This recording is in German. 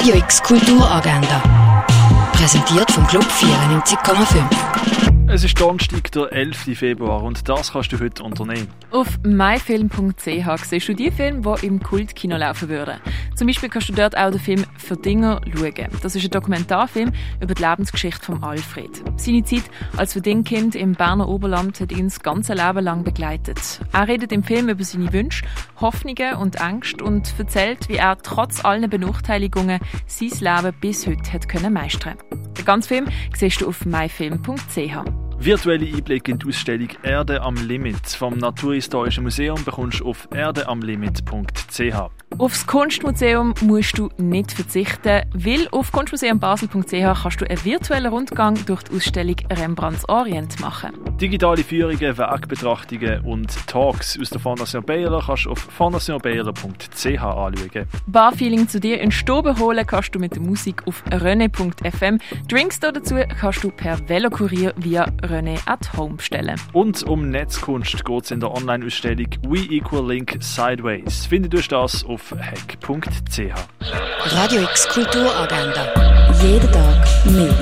Radio X Kulturagenda. Präsentiert vom Club 94,5. Es ist Donnerstag, der 11. Februar und das kannst du heute unternehmen. Auf myfilm.ch siehst du die Filme, die im Kultkino laufen würden. Zum Beispiel kannst du dort auch den Film Verdinger schauen. Das ist ein Dokumentarfilm über die Lebensgeschichte von Alfred. Seine Zeit als Verdingkind im Berner Oberland hat ihn das ganze Leben lang begleitet. Er redet im Film über seine Wünsche, Hoffnungen und Ängste und erzählt, wie er trotz allen Benachteiligungen sein Leben bis heute hat können meistern. Den ganzen Film siehst du auf myfilm.ch. Virtuelle Einblicke in die Ausstellung Erde am Limit vom Naturhistorischen Museum bekommst du auf erdeamlimit.ch. Aufs Kunstmuseum musst du nicht verzichten, weil auf kunstmuseumbasel.ch kannst du einen virtuellen Rundgang durch die Ausstellung Rembrandts Orient machen. Digitale Führungen, Werkbetrachtungen und Talks aus der Fondation Baylor kannst du auf fondationbaylor.ch anschauen. Barfeeling zu dir in Stobe holen kannst du mit der Musik auf rene.fm. Drinks dazu kannst du per Velokurier via René at Home bestellen. Und um Netzkunst geht es in der Online-Ausstellung We Equal Link Sideways. Findet ihr das auf hack.ch. Radio X Kulturagenda. Jeden Tag mehr.